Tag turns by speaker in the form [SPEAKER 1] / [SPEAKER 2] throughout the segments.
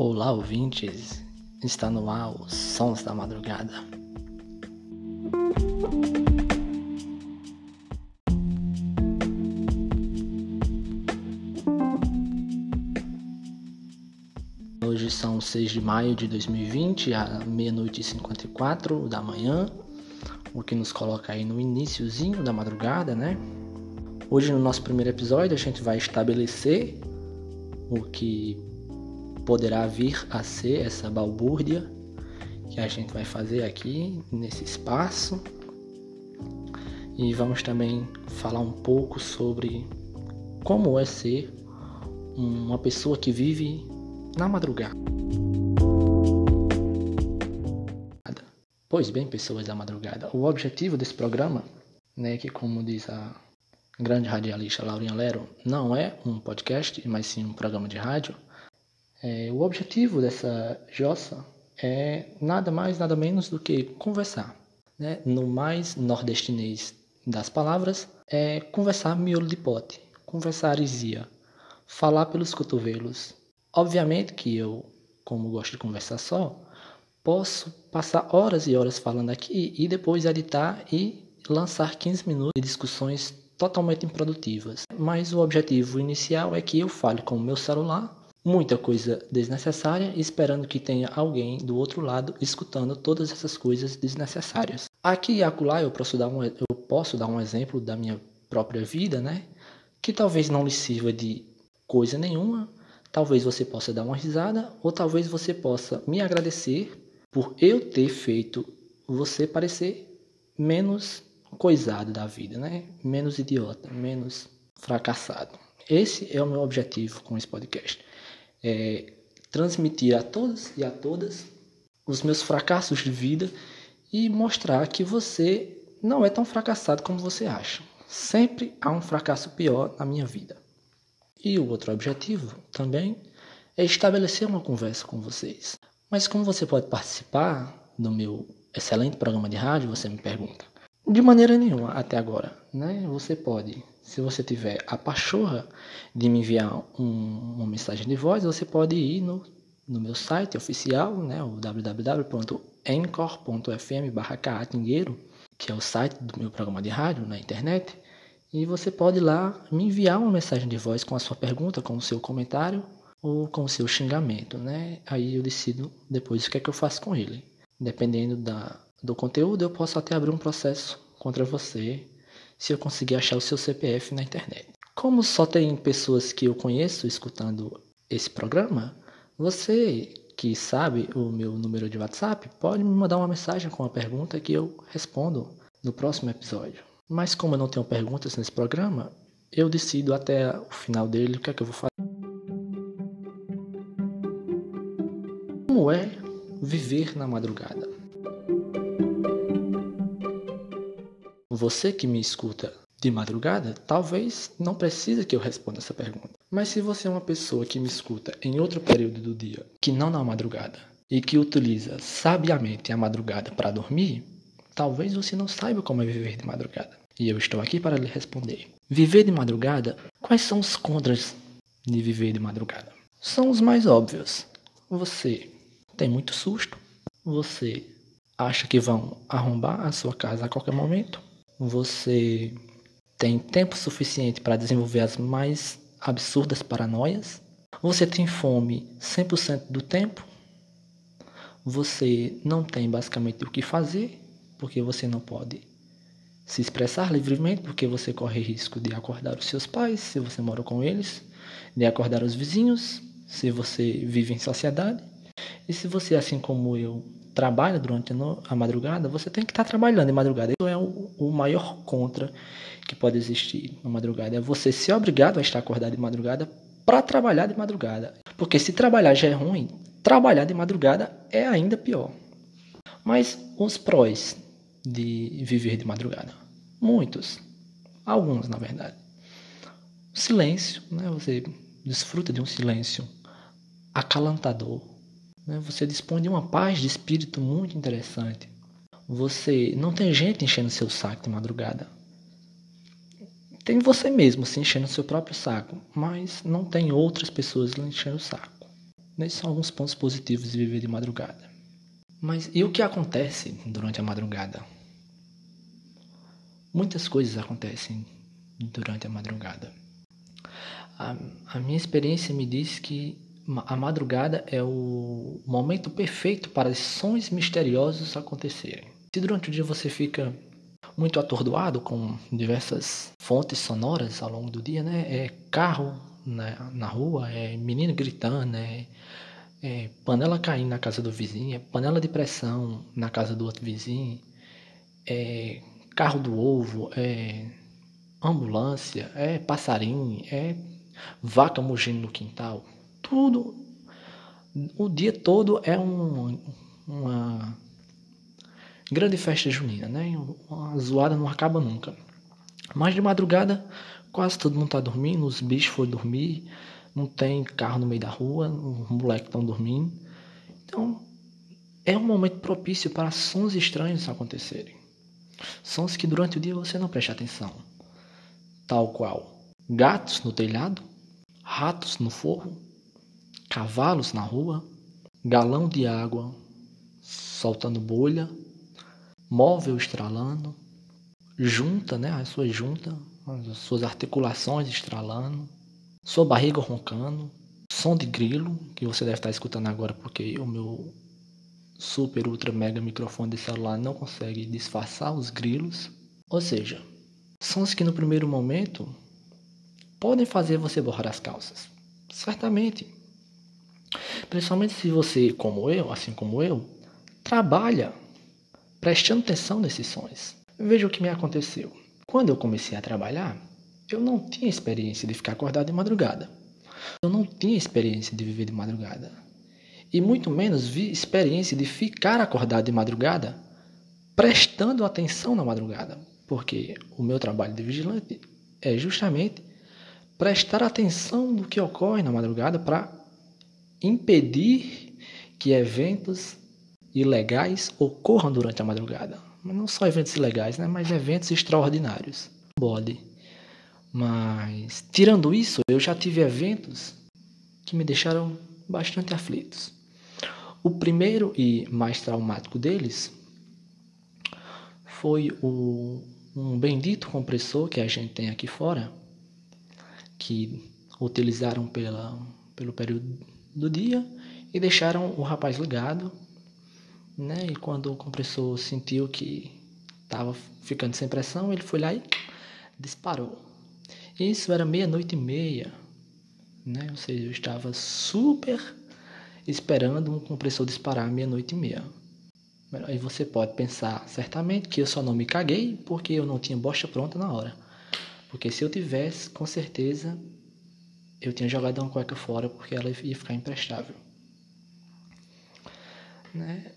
[SPEAKER 1] Olá, ouvintes! Está no ar os Sons da Madrugada. Hoje são 6 de maio de 2020, à meia-noite e 54 da manhã, o que nos coloca aí no iníciozinho da madrugada, né? Hoje no nosso primeiro episódio a gente vai estabelecer o que poderá vir a ser essa balbúrdia que a gente vai fazer aqui nesse espaço. E vamos também falar um pouco sobre como é ser uma pessoa que vive na madrugada. Pois bem, pessoas da madrugada, o objetivo desse programa, né, que como diz a grande radialista Laurinha Lero, não é um podcast, mas sim um programa de rádio. É, o objetivo dessa jossa é nada mais, nada menos do que conversar. Né? No mais nordestinês das palavras, é conversar miolo de pote, conversar heresia, falar pelos cotovelos. Obviamente que eu, como gosto de conversar só, posso passar horas e horas falando aqui e depois editar e lançar 15 minutos de discussões totalmente improdutivas. Mas o objetivo inicial é que eu fale com o meu celular muita coisa desnecessária, esperando que tenha alguém do outro lado escutando todas essas coisas desnecessárias. Aqui e acolá eu posso dar um, eu posso dar um exemplo da minha própria vida, né? Que talvez não lhe sirva de coisa nenhuma, talvez você possa dar uma risada, ou talvez você possa me agradecer por eu ter feito você parecer menos coisado da vida, né? Menos idiota, menos fracassado. Esse é o meu objetivo com esse podcast. É transmitir a todos e a todas os meus fracassos de vida e mostrar que você não é tão fracassado como você acha. Sempre há um fracasso pior na minha vida. E o outro objetivo também é estabelecer uma conversa com vocês. Mas como você pode participar do meu excelente programa de rádio, você me pergunta. De maneira nenhuma até agora, né? Você pode, se você tiver a pachorra de me enviar um, uma mensagem de voz, você pode ir no, no meu site oficial, né? O www.encore.fm/caatingueiro, que é o site do meu programa de rádio na internet, e você pode lá me enviar uma mensagem de voz com a sua pergunta, com o seu comentário ou com o seu xingamento, né? Aí eu decido depois o que é que eu faço com ele, dependendo da do conteúdo, eu posso até abrir um processo contra você se eu conseguir achar o seu CPF na internet. Como só tem pessoas que eu conheço escutando esse programa, você que sabe o meu número de WhatsApp pode me mandar uma mensagem com uma pergunta que eu respondo no próximo episódio. Mas como eu não tenho perguntas nesse programa, eu decido até o final dele o que é que eu vou fazer. Como é viver na madrugada? Você que me escuta de madrugada, talvez não precise que eu responda essa pergunta. Mas se você é uma pessoa que me escuta em outro período do dia, que não na madrugada, e que utiliza sabiamente a madrugada para dormir, talvez você não saiba como é viver de madrugada. E eu estou aqui para lhe responder. Viver de madrugada, quais são os contras de viver de madrugada? São os mais óbvios. Você tem muito susto, você acha que vão arrombar a sua casa a qualquer momento, você tem tempo suficiente para desenvolver as mais absurdas paranoias, você tem fome 100% do tempo, você não tem basicamente o que fazer, porque você não pode se expressar livremente, porque você corre risco de acordar os seus pais, se você mora com eles, de acordar os vizinhos, se você vive em sociedade. E se você, assim como eu, trabalha durante a madrugada, você tem que estar trabalhando de madrugada. Isso é o, maior contra que pode existir na madrugada. É você ser obrigado a estar acordado de madrugada para trabalhar de madrugada. Porque se trabalhar já é ruim, trabalhar de madrugada é ainda pior. Mas os prós de viver de madrugada? Muitos. Alguns, na verdade. silêncio, né? Você desfruta de um silêncio acalantador né? Você dispõe de uma paz de espírito muito interessante. Você não tem gente enchendo seu saco de madrugada. Tem você mesmo se enchendo seu próprio saco, mas não tem outras pessoas lhe enchendo o saco. Esses são alguns pontos positivos de viver de madrugada. Mas e o que acontece durante a madrugada? Muitas coisas acontecem durante a madrugada. A, a minha experiência me diz que a madrugada é o momento perfeito para sons misteriosos acontecerem. Se durante o dia você fica muito atordoado com diversas fontes sonoras ao longo do dia, né? É carro na, na rua, é menino gritando, é, é panela caindo na casa do vizinho, é panela de pressão na casa do outro vizinho, é carro do ovo, é ambulância, é passarinho, é vaca mugindo no quintal. Tudo, o dia todo é um, uma grande festa junina, né? Uma zoada não acaba nunca. Mas de madrugada, quase todo mundo está dormindo, os bichos foram dormir, não tem carro no meio da rua, os moleques estão dormindo. Então, é um momento propício para sons estranhos acontecerem. Sons que durante o dia você não presta atenção. Tal qual gatos no telhado, ratos no forro, cavalos na rua, galão de água soltando bolha, móvel estralando, junta, né, a sua junta, as suas articulações estralando, sua barriga roncando, som de grilo, que você deve estar escutando agora porque o meu super ultra mega microfone de celular não consegue disfarçar os grilos. Ou seja, sons que no primeiro momento podem fazer você borrar as calças. Certamente. Principalmente se você, como eu, assim como eu, trabalha prestando atenção nesses sons. Veja o que me aconteceu. Quando eu comecei a trabalhar, eu não tinha experiência de ficar acordado de madrugada. Eu não tinha experiência de viver de madrugada e muito menos vi experiência de ficar acordado de madrugada, prestando atenção na madrugada, porque o meu trabalho de vigilante é justamente prestar atenção no que ocorre na madrugada para impedir que eventos ilegais ocorram durante a madrugada. Mas não só eventos ilegais, né? mas eventos extraordinários. Bode. Mas, tirando isso, eu já tive eventos que me deixaram bastante aflitos. O primeiro e mais traumático deles foi o, um bendito compressor que a gente tem aqui fora, que utilizaram pela, pelo período do dia e deixaram o rapaz ligado. Né? E quando o compressor sentiu que estava ficando sem pressão, ele foi lá e disparou. Isso era meia-noite e meia, né? ou seja, eu estava super esperando um compressor disparar meia-noite e meia. Aí você pode pensar certamente que eu só não me caguei porque eu não tinha bosta pronta na hora. Porque se eu tivesse, com certeza eu tinha jogado uma cueca fora porque ela ia ficar imprestável. Né?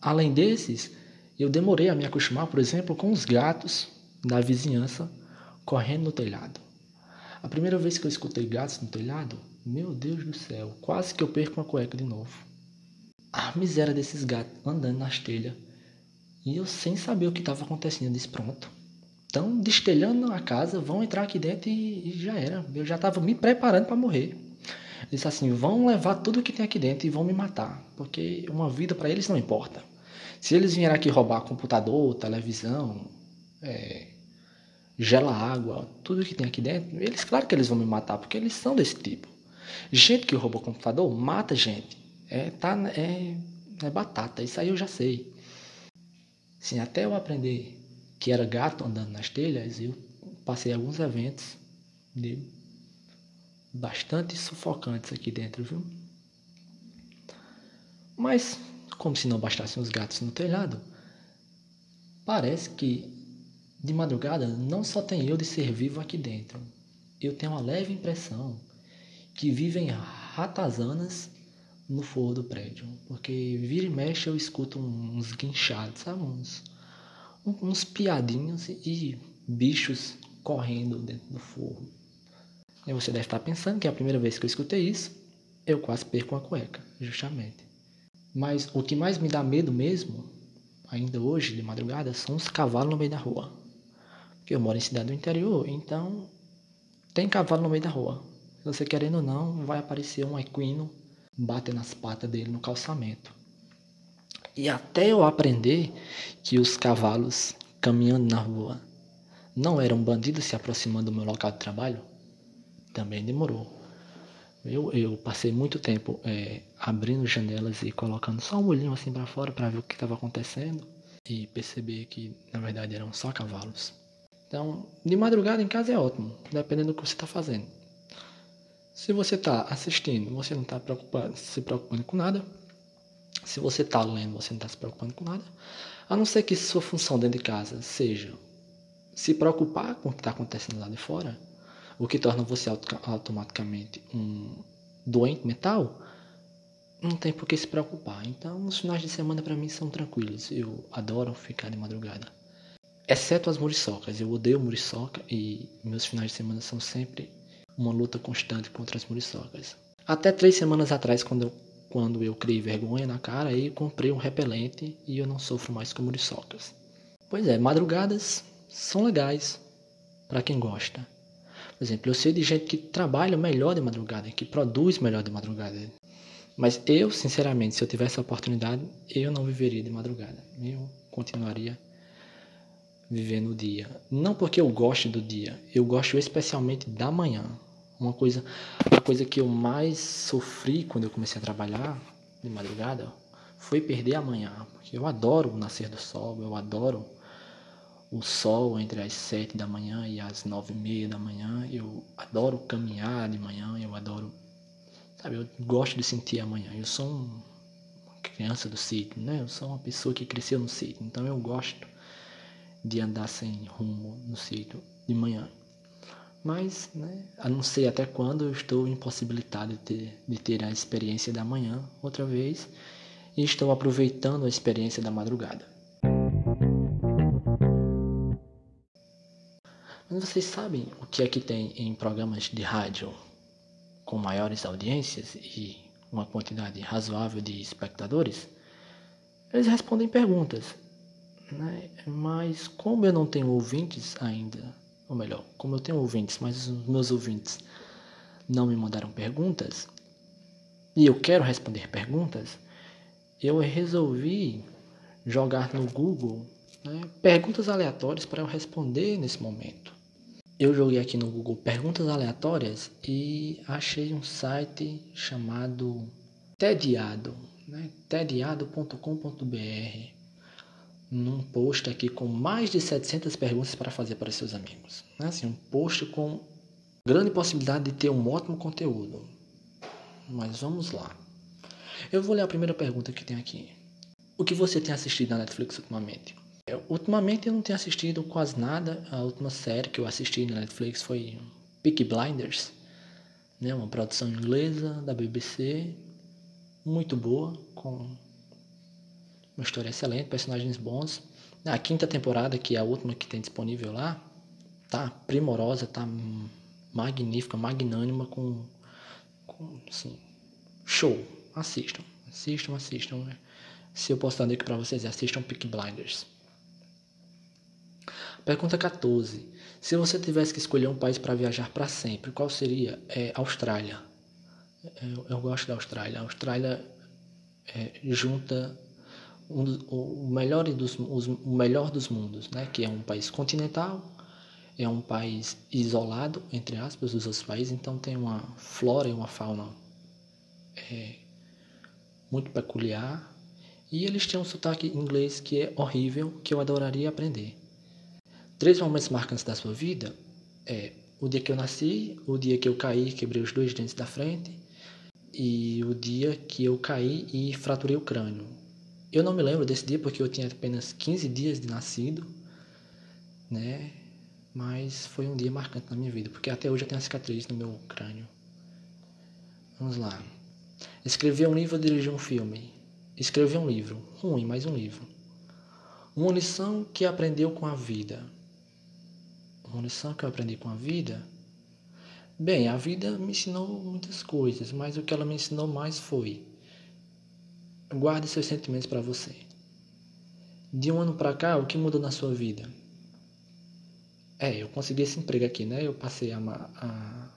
[SPEAKER 1] Além desses, eu demorei a me acostumar, por exemplo, com os gatos da vizinhança correndo no telhado. A primeira vez que eu escutei gatos no telhado, meu Deus do céu, quase que eu perco uma cueca de novo. A miséria desses gatos andando nas telhas. E eu sem saber o que estava acontecendo, eu disse, pronto. Estão destelhando a casa, vão entrar aqui dentro e, e já era. Eu já estava me preparando para morrer. Disse assim, vão levar tudo que tem aqui dentro e vão me matar. Porque uma vida para eles não importa. Se eles vierem aqui roubar computador, televisão, é, gela água, tudo que tem aqui dentro, eles, claro que eles vão me matar, porque eles são desse tipo. Gente que rouba computador mata gente. É, tá, é, é batata, isso aí eu já sei. Sim, até eu aprender que era gato andando nas telhas, eu passei alguns eventos de bastante sufocantes aqui dentro, viu? Mas, como se não bastassem os gatos no telhado, parece que de madrugada não só tem eu de ser vivo aqui dentro. Eu tenho uma leve impressão que vivem ratazanas no forro do prédio. Porque vira e mexe eu escuto uns guinchados, sabe? Uns, uns piadinhos e bichos correndo dentro do forro. E você deve estar pensando que é a primeira vez que eu escutei isso, eu quase perco uma cueca, justamente. Mas o que mais me dá medo mesmo, ainda hoje de madrugada, são os cavalos no meio da rua. Porque eu moro em cidade do interior, então tem cavalo no meio da rua. Você querendo ou não, vai aparecer um equino bater nas patas dele no calçamento. E até eu aprender que os cavalos caminhando na rua não eram bandidos se aproximando do meu local de trabalho, também demorou. Eu, eu passei muito tempo é, abrindo janelas e colocando só um olhinho assim para fora para ver o que estava acontecendo e perceber que na verdade eram só cavalos. Então, de madrugada em casa é ótimo, dependendo do que você está fazendo. Se você está assistindo, você não está se preocupando com nada. Se você está lendo, você não está se preocupando com nada. A não ser que sua função dentro de casa seja se preocupar com o que está acontecendo lá de fora, o que torna você automaticamente um doente mental, não tem por que se preocupar. Então, os finais de semana para mim são tranquilos. Eu adoro ficar de madrugada. Exceto as muriçocas. Eu odeio muriçoca e meus finais de semana são sempre uma luta constante contra as muriçocas. Até três semanas atrás, quando eu, quando eu criei vergonha na cara, aí comprei um repelente e eu não sofro mais com muriçocas. Pois é, madrugadas são legais para quem gosta. Por exemplo, eu sei de gente que trabalha melhor de madrugada, que produz melhor de madrugada. Mas eu, sinceramente, se eu tivesse a oportunidade, eu não viveria de madrugada. Eu continuaria vivendo o dia. Não porque eu goste do dia, eu gosto especialmente da manhã. Uma coisa, a coisa que eu mais sofri quando eu comecei a trabalhar de madrugada foi perder a manhã, porque eu adoro o nascer do sol, eu adoro o sol entre as sete da manhã e as nove e meia da manhã. Eu adoro caminhar de manhã, eu adoro, sabe, eu gosto de sentir a manhã. Eu sou uma criança do sítio, né? Eu sou uma pessoa que cresceu no sítio, então eu gosto de andar sem rumo no sítio de manhã. Mas, né, a não sei até quando eu estou impossibilitado de ter, de ter a experiência da manhã outra vez e estou aproveitando a experiência da madrugada. Mas vocês sabem o que é que tem em programas de rádio com maiores audiências e uma quantidade razoável de espectadores? Eles respondem perguntas. Né? Mas como eu não tenho ouvintes ainda, ou melhor, como eu tenho ouvintes, mas os meus ouvintes não me mandaram perguntas, e eu quero responder perguntas, eu resolvi jogar no Google né, perguntas aleatórias para eu responder nesse momento eu joguei aqui no Google perguntas aleatórias e achei um site chamado Tediado, né? tediado.com.br, num post aqui com mais de 700 perguntas para fazer para seus amigos. Né? Assim, um post com grande possibilidade de ter um ótimo conteúdo. Mas vamos lá. Eu vou ler a primeira pergunta que tem aqui. O que você tem assistido na Netflix ultimamente? ultimamente eu não tenho assistido quase nada. A última série que eu assisti na Netflix foi Peaky Blinders, né? uma produção inglesa da BBC, muito boa, com uma história excelente, personagens bons. A quinta temporada, que é a última que tem disponível lá, tá primorosa, tá magnífica, magnânima, com, com assim, show. Assistam, assistam, assistam. Se eu postar aqui para vocês, assistam Peaky Blinders. Pergunta 14. Se você tivesse que escolher um país para viajar para sempre, qual seria? É Austrália. Eu, eu, gosto da Austrália. A Austrália é, junta um, o, melhor dos, os, o melhor dos mundos, né? que é um país continental, é um país isolado, entre aspas, dos outros países, então tem uma flora e uma fauna é, muito peculiar. E eles têm um sotaque inglês que é horrível, que eu adoraria aprender. Três momentos marcantes da sua vida é o dia que eu nasci, o dia que eu caí, quebrei os dois dentes da frente e o dia que eu caí e fraturei o crânio. Eu não me lembro desse dia porque eu tinha apenas 15 dias de nascido, né? Mas foi um dia marcante na minha vida, porque até hoje eu tenho a cicatriz no meu crânio. Vamos lá. Escrever um livro ou dirigir um filme? Escrever um livro. Ruim, mas um livro. Uma lição que aprendeu com a vida uma lição que eu aprendi com a vida? Bem, a vida me ensinou muitas coisas, mas o que ela me ensinou mais foi: guarde seus sentimentos para você. De um ano para cá, o que mudou na sua vida? É, eu consegui esse emprego aqui, né? Eu passei a, a,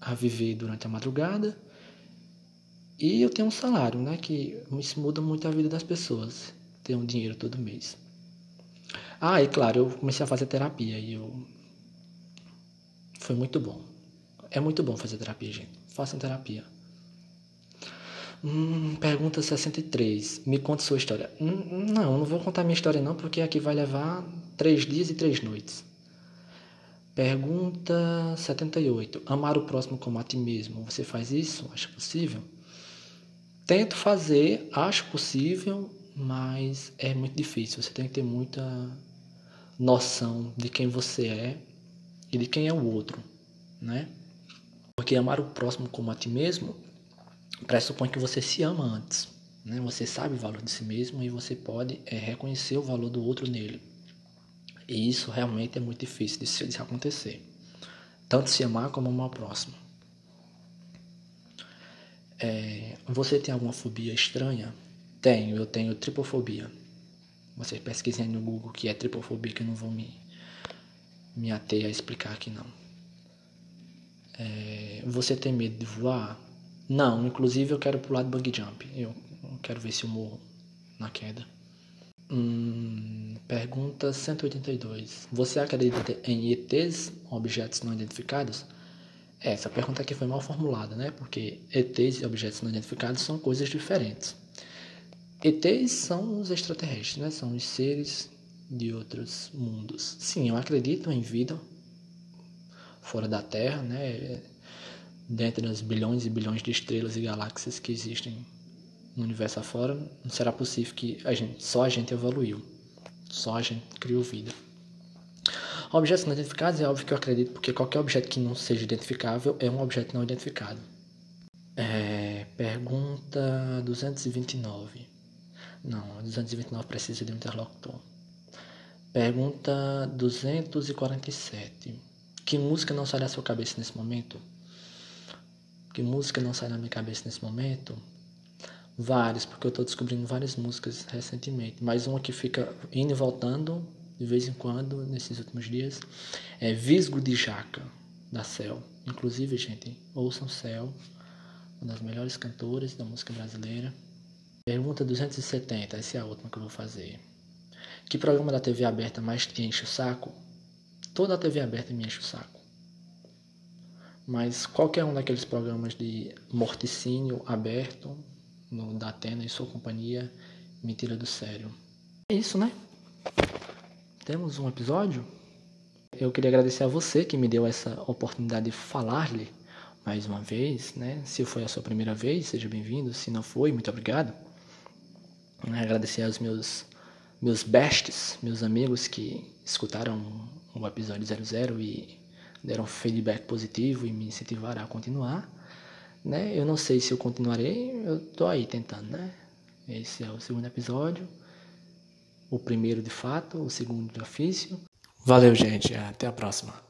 [SPEAKER 1] a viver durante a madrugada E eu tenho um salário, né? Que isso muda muito a vida das pessoas. Ter um dinheiro todo mês. Ah, e claro, eu comecei a fazer terapia e eu. Foi muito bom. É muito bom fazer terapia, gente. Façam terapia. Hum, pergunta 63. Me conte sua história. Hum, não, não vou contar minha história não, porque aqui vai levar três dias e três noites. Pergunta 78. Amar o próximo como a ti mesmo. Você faz isso? Acha possível? Tento fazer, acho possível, mas é muito difícil. Você tem que ter muita noção de quem você é e de quem é o outro, né? Porque amar o próximo como a ti mesmo pressupõe que você se ama antes, né? Você sabe o valor de si mesmo e você pode é, reconhecer o valor do outro nele. E isso realmente é muito difícil de, de acontecer. Tanto se amar como amar o próximo. É, você tem alguma fobia estranha? Tenho, eu tenho tripofobia. Você pesquisem no Google que é tripofobia, que eu não vou me, me ater a explicar aqui não. É, você tem medo de voar? Não, inclusive eu quero pular de bungee jump. Eu, eu quero ver se eu morro na queda. Hum, pergunta 182. Você acredita em ETs, objetos não identificados? Essa pergunta aqui foi mal formulada, né? Porque ETs e objetos não identificados são coisas diferentes. ETs são os extraterrestres, né? São os seres de outros mundos. Sim, eu acredito em vida fora da Terra, né? Dentro das bilhões e bilhões de estrelas e galáxias que existem no universo afora, não será possível que a gente, só a gente evoluiu. Só a gente criou vida. Objetos não identificados é óbvio que eu acredito, porque qualquer objeto que não seja identificável é um objeto não identificado. É, pergunta 229. Não, 229 precisa de um interlocutor. Pergunta 247. Que música não sai da sua cabeça nesse momento? Que música não sai da minha cabeça nesse momento? Várias, porque eu estou descobrindo várias músicas recentemente. Mas uma que fica indo e voltando de vez em quando, nesses últimos dias, é Visgo de Jaca, da Cel. Inclusive, gente, ouçam Cel, uma das melhores cantoras da música brasileira. Pergunta 270, essa é a última que eu vou fazer. Que programa da TV aberta mais te enche o saco? Toda a TV aberta me enche o saco. Mas qualquer um daqueles programas de morticínio aberto no da Atena e sua companhia me tira do sério. É isso, né? Temos um episódio. Eu queria agradecer a você que me deu essa oportunidade de falar-lhe mais uma vez, né? Se foi a sua primeira vez, seja bem-vindo. Se não foi, muito obrigado. Agradecer aos meus meus bestes, meus amigos que escutaram o episódio 00 e deram feedback positivo e me incentivaram a continuar né? Eu não sei se eu continuarei, eu tô aí tentando, né? Esse é o segundo episódio. O primeiro de fato, o segundo de ofício. Valeu, gente. Até a próxima.